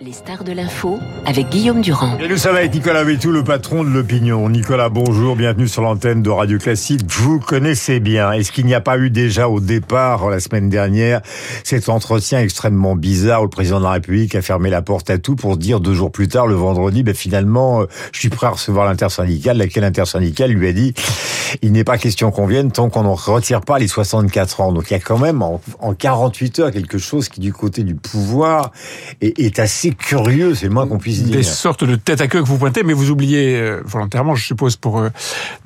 Les stars de l'info avec Guillaume Durand. Et nous sommes avec Nicolas Vétou, le patron de l'opinion. Nicolas, bonjour, bienvenue sur l'antenne de Radio Classique. Vous connaissez bien. Est-ce qu'il n'y a pas eu déjà au départ, la semaine dernière, cet entretien extrêmement bizarre où le président de la République a fermé la porte à tout pour dire deux jours plus tard, le vendredi, ben finalement, euh, je suis prêt à recevoir l'intersyndicale, laquelle intersyndicale lui a dit, il n'est pas question qu'on vienne tant qu'on ne retire pas les 64 ans. Donc il y a quand même en, 48 heures quelque chose qui, du côté du pouvoir, est, est assez curieux, c'est le moins qu'on puisse dire. Des sortes de tête à queue que vous pointez, mais vous oubliez euh, volontairement, je suppose, pour euh,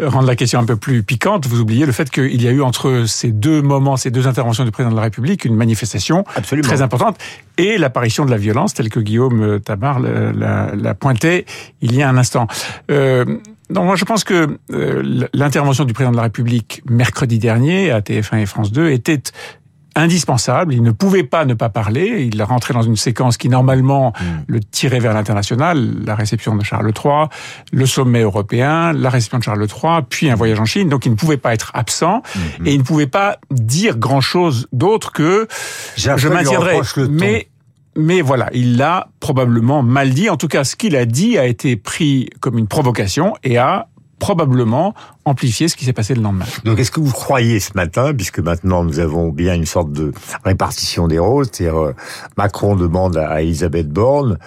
rendre la question un peu plus piquante, vous oubliez le fait qu'il y a eu entre ces deux moments, ces deux interventions du président de la République, une manifestation très importante et l'apparition de la violence, telle que Guillaume euh, Tabar l'a pointé il y a un instant. Euh, moi je pense que l'intervention du président de la République mercredi dernier à TF1 et France 2 était indispensable. Il ne pouvait pas ne pas parler. Il rentrait dans une séquence qui normalement hmm. le tirait vers l'international, la réception de Charles III, le sommet européen, la réception de Charles III, puis un voyage en Chine. Donc il ne pouvait pas être absent hmm. et il ne pouvait pas dire grand chose d'autre que je maintiendrai. Mais mais voilà, il l'a probablement mal dit. En tout cas, ce qu'il a dit a été pris comme une provocation et a probablement amplifier ce qui s'est passé le lendemain. Donc est-ce que vous croyez ce matin, puisque maintenant nous avons bien une sorte de répartition des rôles, c'est-à-dire euh, Macron demande à Elisabeth Borne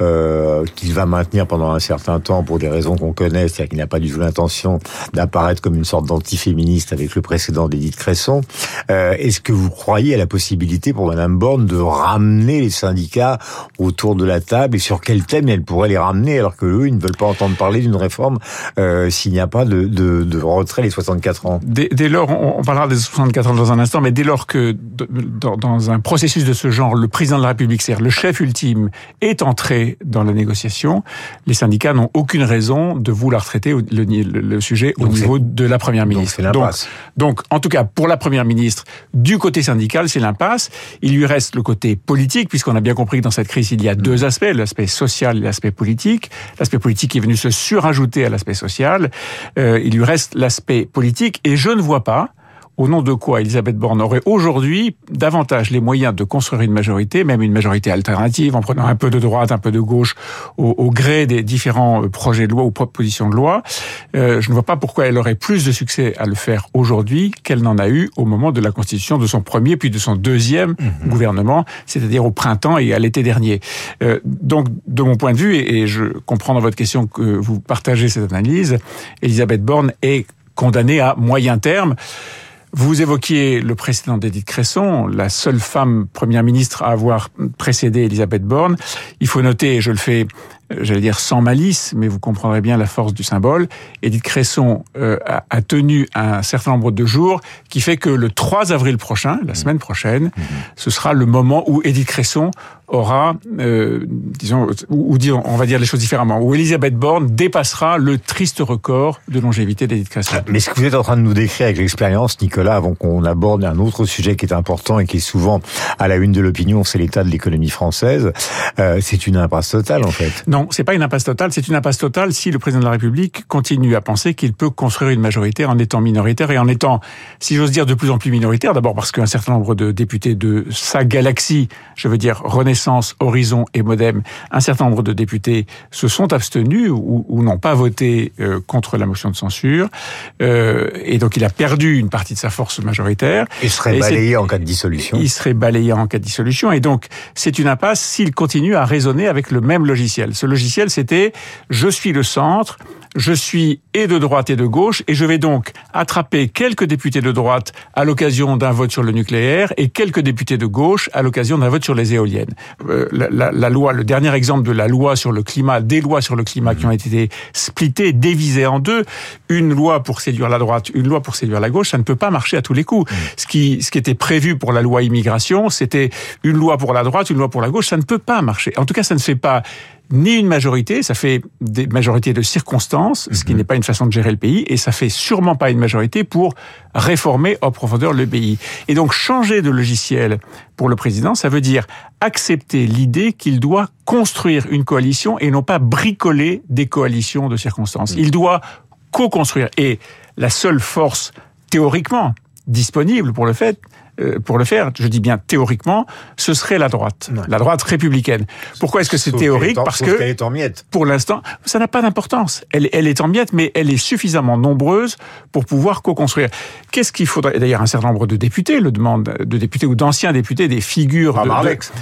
euh, qu'il va maintenir pendant un certain temps pour des raisons qu'on connaît, c'est-à-dire qu'il n'a pas du tout l'intention d'apparaître comme une sorte d'antiféministe avec le précédent d'Edith Cresson. Euh, est-ce que vous croyez à la possibilité pour Madame Borne de ramener les syndicats autour de la table et sur quel thème elle pourrait les ramener alors que eux ils ne veulent pas entendre parler d'une réforme euh, s'il n'y a pas de, de de, retrait les 64 ans dès, lors, on, parlera des 64 ans dans un instant, mais dès lors que dans, un processus de ce genre, le président de la République, c'est-à-dire le chef ultime, est entré dans la négociation, les syndicats n'ont aucune raison de vouloir traiter le, sujet au niveau de la Première ministre. Donc, donc, en tout cas, pour la Première ministre, du côté syndical, c'est l'impasse. Il lui reste le côté politique, puisqu'on a bien compris que dans cette crise, il y a deux mm. aspects, l'aspect social et l'aspect politique. L'aspect politique est venu se surajouter à l'aspect social. Euh, il lui reste l'aspect politique et je ne vois pas au nom de quoi Elisabeth Borne aurait aujourd'hui davantage les moyens de construire une majorité, même une majorité alternative, en prenant un peu de droite, un peu de gauche, au, gré des différents euh, projets de loi ou propositions de loi. Euh, je ne vois pas pourquoi elle aurait plus de succès à le faire aujourd'hui qu'elle n'en a eu au moment de la constitution de son premier puis de son deuxième mhm. gouvernement, c'est-à-dire au printemps et à l'été dernier. Euh, donc, de mon point de vue, et, et je comprends dans votre question que vous partagez cette analyse, Elisabeth Borne est condamnée à moyen terme. Vous évoquiez le précédent d'Edith Cresson, la seule femme première ministre à avoir précédé Elisabeth Borne. Il faut noter, et je le fais j'allais dire sans malice, mais vous comprendrez bien la force du symbole. Edith Cresson euh, a, tenu un certain nombre de jours, qui fait que le 3 avril prochain, la semaine prochaine, mhm. ce sera le moment où Edith Cresson aura, euh, disons, ou, disons, on va dire les choses différemment, où Elisabeth Borne dépassera le triste record de longévité d'Edith Cresson. Mais ce que vous êtes en train de nous décrire avec l'expérience, Nicolas, avant qu'on aborde un autre sujet qui est important et qui est souvent à la une de l'opinion, c'est l'état de l'économie française, euh, c'est une impasse totale en fait. Non, c'est pas une impasse totale, c'est une impasse totale si le président de la République continue à penser qu'il peut construire une majorité en étant minoritaire et en étant, si j'ose dire, de plus en plus minoritaire. D'abord parce qu'un certain nombre de députés de sa galaxie, je veux dire Renaissance, Horizon et Modem, un certain nombre de députés se sont abstenus ou, n'ont pas voté euh, contre la motion de censure. Euh, et donc il a perdu une partie de sa force majoritaire. Il serait balayé en cas de dissolution. Il serait balayé en cas de dissolution. Et donc c'est une impasse s'il continue à raisonner avec le même logiciel. Ce logiciel, c'était je suis le centre, je suis et de droite et de gauche, et je vais donc attraper quelques députés de droite à l'occasion d'un vote sur le nucléaire et quelques députés de gauche à l'occasion d'un vote sur les éoliennes. Euh, la, loi, le dernier exemple de la loi sur le climat, des lois sur le climat qui ont été splittées, dévisées en deux, une loi pour séduire la droite, une loi pour séduire la gauche, ça ne peut pas marcher à tous les coups. Ce qui, ce qui était prévu pour la loi immigration, c'était une loi pour la droite, une loi pour la gauche, ça ne peut pas marcher. En tout cas, ça ne fait pas ni une majorité, ça fait des majorités de circonstances, ce qui mhm. n'est pas une façon de gérer le pays, et ça fait sûrement pas une majorité pour réformer en profondeur le pays. Et donc changer de logiciel pour le président, ça veut dire accepter l'idée qu'il doit construire une coalition et non pas bricoler des coalitions de circonstances. Mhm. Il doit co-construire. Et la seule force théoriquement disponible pour le fait, pour le faire. Je dis bien théoriquement, ce serait la droite, la droite républicaine. Pourquoi est-ce que c'est théorique Parce que est en miettes. Pour l'instant, ça n'a pas d'importance. Elle, elle est en miettes, mais elle est suffisamment nombreuse pour pouvoir co-construire. Qu'est-ce qu'il faudrait? D'ailleurs, un certain nombre de députés le demandent, de députés ou d'anciens députés, des figures. Ah, de, Marlex.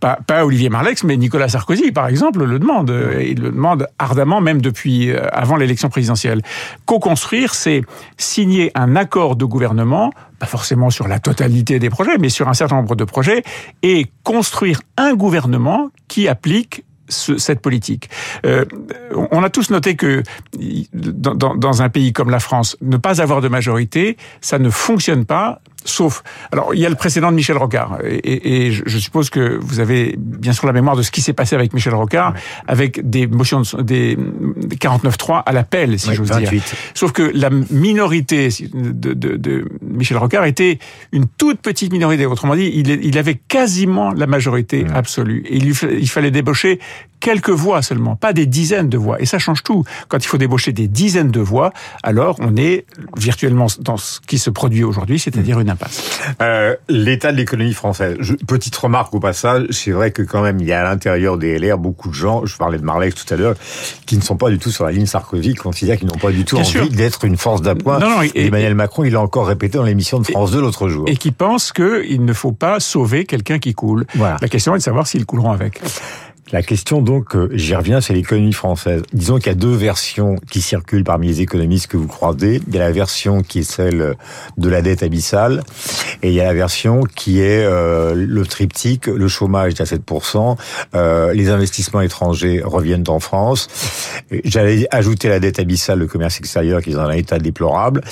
Pas, pas, Olivier Marlex, mais Nicolas Sarkozy, par exemple, le demande. Il le demande ardemment, même depuis euh, avant l'élection présidentielle. Co-construire, c'est signer un accord de gouvernement, pas forcément sur la totalité des projets, mais sur un certain nombre de projets, et construire un gouvernement qui applique ce, cette politique. Euh, on a tous noté que dans, dans, dans, un pays comme la France, ne pas avoir de majorité, ça ne fonctionne pas. Sauf, alors il y a le précédent de Michel Rocard, et, et je suppose que vous avez bien sûr la mémoire de ce qui s'est passé avec Michel Rocard, oui. avec des motions de, des, des 49.3 à l'appel, si oui, j'ose dire. Sauf que la minorité de, de, de, Michel Rocard était une toute petite minorité. Autrement dit, il, il avait quasiment la majorité oui. absolue. Et il, il fallait débaucher quelques voix seulement, pas des dizaines de voix. Et ça change tout. Quand il faut débaucher des dizaines de voix, alors on est virtuellement dans ce qui se produit aujourd'hui, c'est-à-dire une impasse. Euh, L'état de l'économie française. Je, petite remarque au passage, c'est vrai que quand même il y a à l'intérieur des LR beaucoup de gens, je parlais de Marlex tout à l'heure, qui ne sont pas du tout sur la ligne Sarkozy, qui considèrent qu'ils n'ont pas du tout Bien envie d'être une force d'appoint. Emmanuel Macron, il l'a encore répété dans l'émission de France 2 l'autre jour. Et qui pense qu'il ne faut pas sauver quelqu'un qui coule. Voilà. La question est de savoir s'ils couleront avec. La question donc, euh, j'y reviens, c'est l'économie française. Disons qu'il y a deux versions qui circulent parmi les économistes que vous croisez. Il y a la version qui est celle de la dette abyssale, et il y a la version qui est euh, le triptyque, le chômage est à 7%, euh, les investissements étrangers reviennent en France. J'allais ajouter la dette abyssale, le commerce extérieur qui est dans un état déplorable.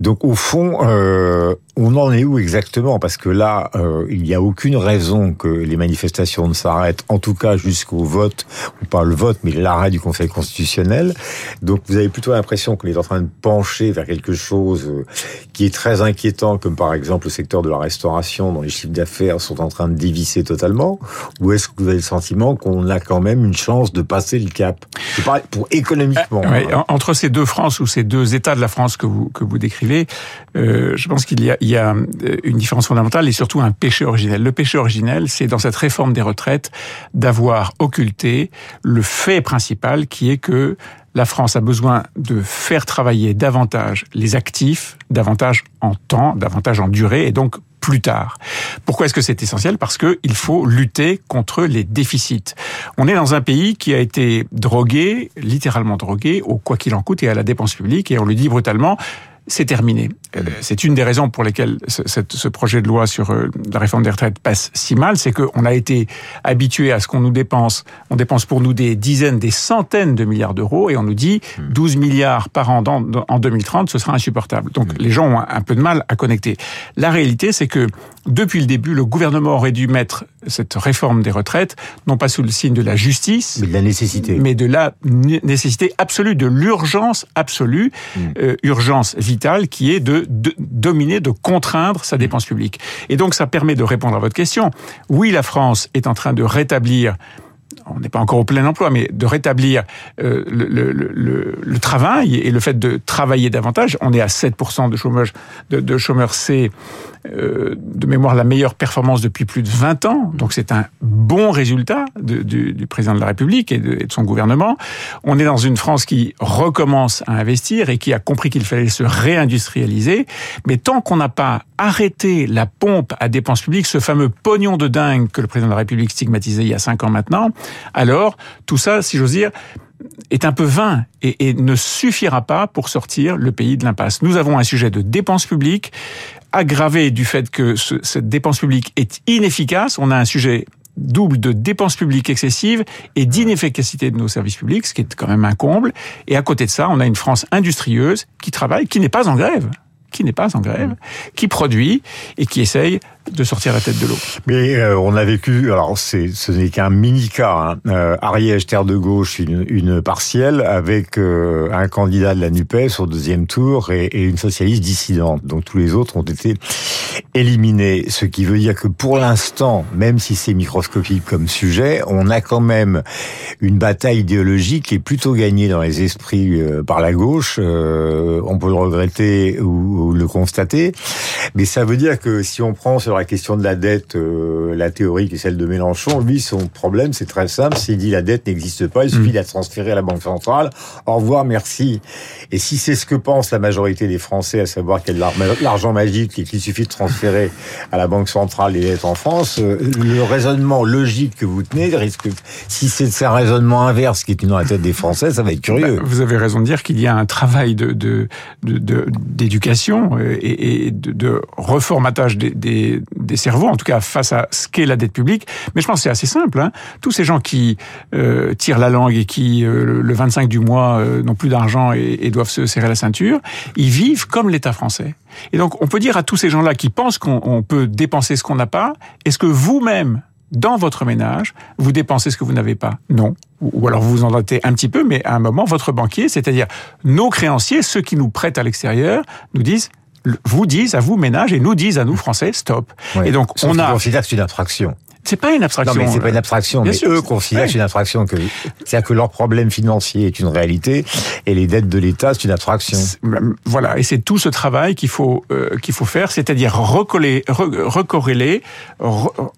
Donc au fond, euh, on en est où exactement? Parce que là, euh, il n'y a aucune raison que les manifestations ne s'arrêtent, en tout cas jusqu'au vote, ou pas le vote, mais l'arrêt du Conseil constitutionnel. Donc vous avez plutôt l'impression qu'on est en train de pencher vers quelque chose euh, qui est très inquiétant, comme par exemple le secteur de la restauration, dont les chiffres d'affaires sont en train de dévisser totalement, ou est-ce que vous avez le sentiment qu'on a quand même une chance de passer le cap? Je parle pour économiquement. Euh, ouais, entre ces deux France ou ces deux États de la France que vous que vous décrivez, euh, je pense qu'il y a il y a une différence fondamentale et surtout un péché originel. Le péché originel, c'est dans cette réforme des retraites d'avoir occulté le fait principal qui est que la France a besoin de faire travailler davantage les actifs, davantage en temps, davantage en durée et donc plus tard. Pourquoi est-ce que c'est essentiel? Parce qu'il faut lutter contre les déficits. On est dans un pays qui a été drogué, littéralement drogué, au quoi qu'il en coûte et à la dépense publique, et on le dit brutalement, c'est terminé. C'est une des raisons pour lesquelles ce, projet de loi sur euh, la réforme des retraites passe si mal, c'est qu'on a été habitué à ce qu'on nous dépense. On dépense pour nous des dizaines, des centaines de milliards d'euros et on nous dit 12 milliards par an en 2030, ce sera insupportable. Donc les gens ont un peu de mal à connecter. La réalité, c'est que depuis le début, le gouvernement aurait dû mettre cette réforme des retraites, non pas sous le signe de la justice, mais de la nécessité, mais de la nécessité absolue, de l'urgence absolue, mmh. euh, urgence vitale, qui est de, de, dominer, de contraindre sa dépense publique. Et donc ça permet de répondre à votre question. Oui, la France est en train de rétablir on n'est pas encore au plein emploi, mais de rétablir euh, le, le, le, le, travail et le fait de travailler davantage. On est à 7% de chômage, de, de chômeurs, c'est euh, de mémoire la meilleure performance depuis plus de 20 ans. Donc c'est un bon résultat du, du, président de la République et de, et de, son gouvernement. On est dans une France qui recommence à investir et qui a compris qu'il fallait se réindustrialiser. Mais tant qu'on n'a pas arrêté la pompe à dépenses publiques, ce fameux pognon de dingue que le président de la République stigmatisait il y a 5 ans maintenant, alors tout ça, si j'ose dire, est un peu vain et, ne suffira pas pour sortir le pays de l'impasse. Nous avons un sujet de dépenses publiques aggravé du fait que ce, cette dépense publique est inefficace. On a un sujet double de dépenses publiques excessives et d'inefficacité de nos services publics, ce qui est quand même un comble. Et à côté de ça, on a une France industrieuse qui travaille, qui n'est pas en grève qui n'est pas en grève, qui produit et qui essaye de sortir la tête de l'eau. Mais euh, on a vécu, alors c'est, ce n'est qu'un mini cas, hein, euh, Ariège Terre de gauche, une, une partielle avec euh, un candidat de la Nupes au deuxième tour et, et, une socialiste dissidente. Donc tous les autres ont été éliminée. Ce qui veut dire que pour l'instant, même si c'est microscopique comme sujet, on a quand même une bataille idéologique qui est plutôt gagnée dans les esprits euh, par la gauche. Euh, on peut le regretter ou, le constater. Mais ça veut dire que si on prend sur la question de la dette, euh, la théorie qui est celle de Mélenchon, lui, son problème, c'est très simple. S'il dit la dette n'existe pas, il suffit mm. de la transférer à la Banque centrale. Au revoir, merci. Et si c'est ce que pense la majorité des Français, à savoir qu'il y a de l'argent magique et qu'il suffit de transférer à la Banque centrale les dettes en France, euh, le raisonnement logique que vous tenez risque, si c'est un raisonnement inverse qui est dans la tête des Français, ça va être curieux. Bah, vous avez raison de dire qu'il y a un travail de d'éducation de, de, et, et de, de, reformatage des, des, des, cerveaux, en tout cas face à ce qu'est la dette publique. Mais je pense que c'est assez simple. Hein. Tous ces gens qui euh, tirent la langue et qui, euh, le 25 du mois, euh, n'ont plus d'argent et, et, doivent se serrer la ceinture, ils vivent comme l'État français. Et donc, on peut dire à tous ces gens-là qui pensent qu'on peut dépenser ce qu'on n'a pas, est-ce que vous-même, dans votre ménage, vous dépensez ce que vous n'avez pas? Non. Ou alors vous vous endettez un petit peu, mais à un moment, votre banquier, c'est-à-dire nos créanciers, ceux qui nous prêtent à l'extérieur, nous disent vous disent à vous ménage et nous disent à nous français stop. Et donc on a considère que c'est une infraction. C'est pas une abstraction. Non, mais c'est pas une abstraction. mais eux considèrent que c'est une infraction. Que, c'est-à-dire que leur problème financier est une réalité et les dettes de l'État, c'est une abstraction. Voilà. Et c'est tout ce travail qu'il faut, euh, qu'il faut faire, c'est-à-dire recoller, recorréler,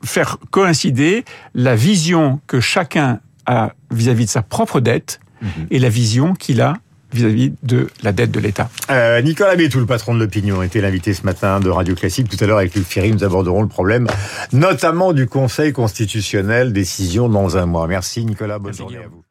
faire coïncider la vision que chacun a vis-à-vis de sa propre dette mhm. et la vision qu'il a vis-à-vis de la dette de l'État. Euh, Nicolas Bétou, le patron de l'opinion, était l'invité ce matin de Radio Classique. Tout à l'heure, avec Luc Ferry, nous aborderons le problème, notamment du Conseil constitutionnel, décision dans un mois. Merci Nicolas, bonne journée à vous.